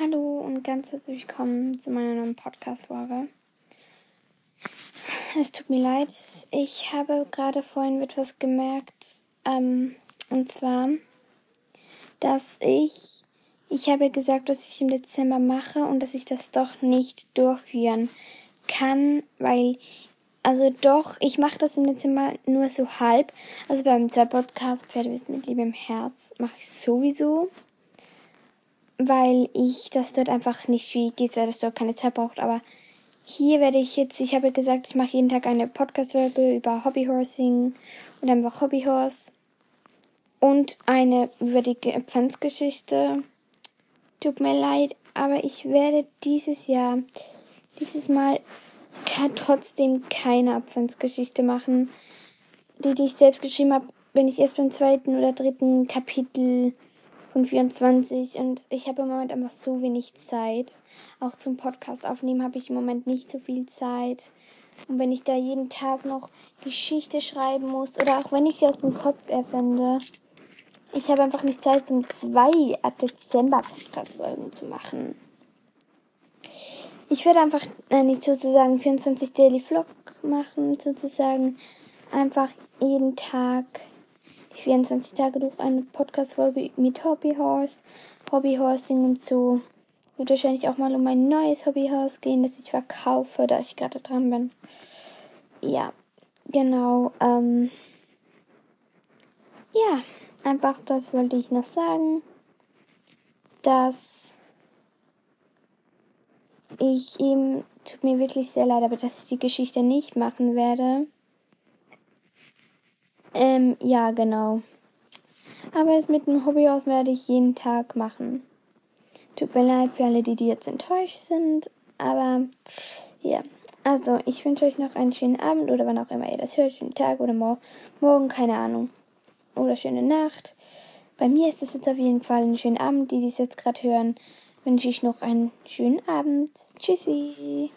Hallo und ganz herzlich willkommen zu meiner neuen Podcast-Folge. Es tut mir leid, ich habe gerade vorhin etwas gemerkt, ähm, und zwar, dass ich, ich habe gesagt, was ich im Dezember mache und dass ich das doch nicht durchführen kann, weil, also doch, ich mache das im Dezember nur so halb. Also beim zwei Podcast Pferdewissen mit Liebe im Herz mache ich sowieso weil ich das dort einfach nicht schwierig ist, weil das dort keine Zeit braucht. Aber hier werde ich jetzt, ich habe gesagt, ich mache jeden Tag eine Podcast-Folge über Hobbyhorsing und einfach Hobbyhorse und eine über die Pfanzgeschichte. Tut mir leid, aber ich werde dieses Jahr, dieses Mal kann trotzdem keine Abfandsgeschichte machen. Die, die ich selbst geschrieben habe, bin ich erst beim zweiten oder dritten Kapitel von 24 und ich habe im Moment einfach so wenig Zeit. Auch zum Podcast aufnehmen habe ich im Moment nicht so viel Zeit. Und wenn ich da jeden Tag noch Geschichte schreiben muss oder auch wenn ich sie aus dem Kopf erfinde, ich habe einfach nicht Zeit, um zwei ab Dezember Podcast-Folgen zu machen. Ich werde einfach äh, nicht sozusagen 24 Daily Vlog machen, sozusagen einfach jeden Tag 24 Tage durch eine Podcast-Folge mit Hobbyhorse, Hobbyhorsing und so. Wird wahrscheinlich auch mal um ein neues Hobbyhorse gehen, das ich verkaufe, da ich gerade dran bin. Ja, genau. Ähm, ja, einfach das wollte ich noch sagen, dass ich eben, tut mir wirklich sehr leid, aber dass ich die Geschichte nicht machen werde. Ähm, ja, genau. Aber das mit dem Hobby aus werde ich jeden Tag machen. Tut mir leid für alle, die, die jetzt enttäuscht sind. Aber ja. Also, ich wünsche euch noch einen schönen Abend oder wann auch immer ihr das hört. Schönen Tag oder mor morgen, keine Ahnung. Oder schöne Nacht. Bei mir ist es jetzt auf jeden Fall ein schönen Abend. Die, die es jetzt gerade hören, wünsche ich noch einen schönen Abend. Tschüssi.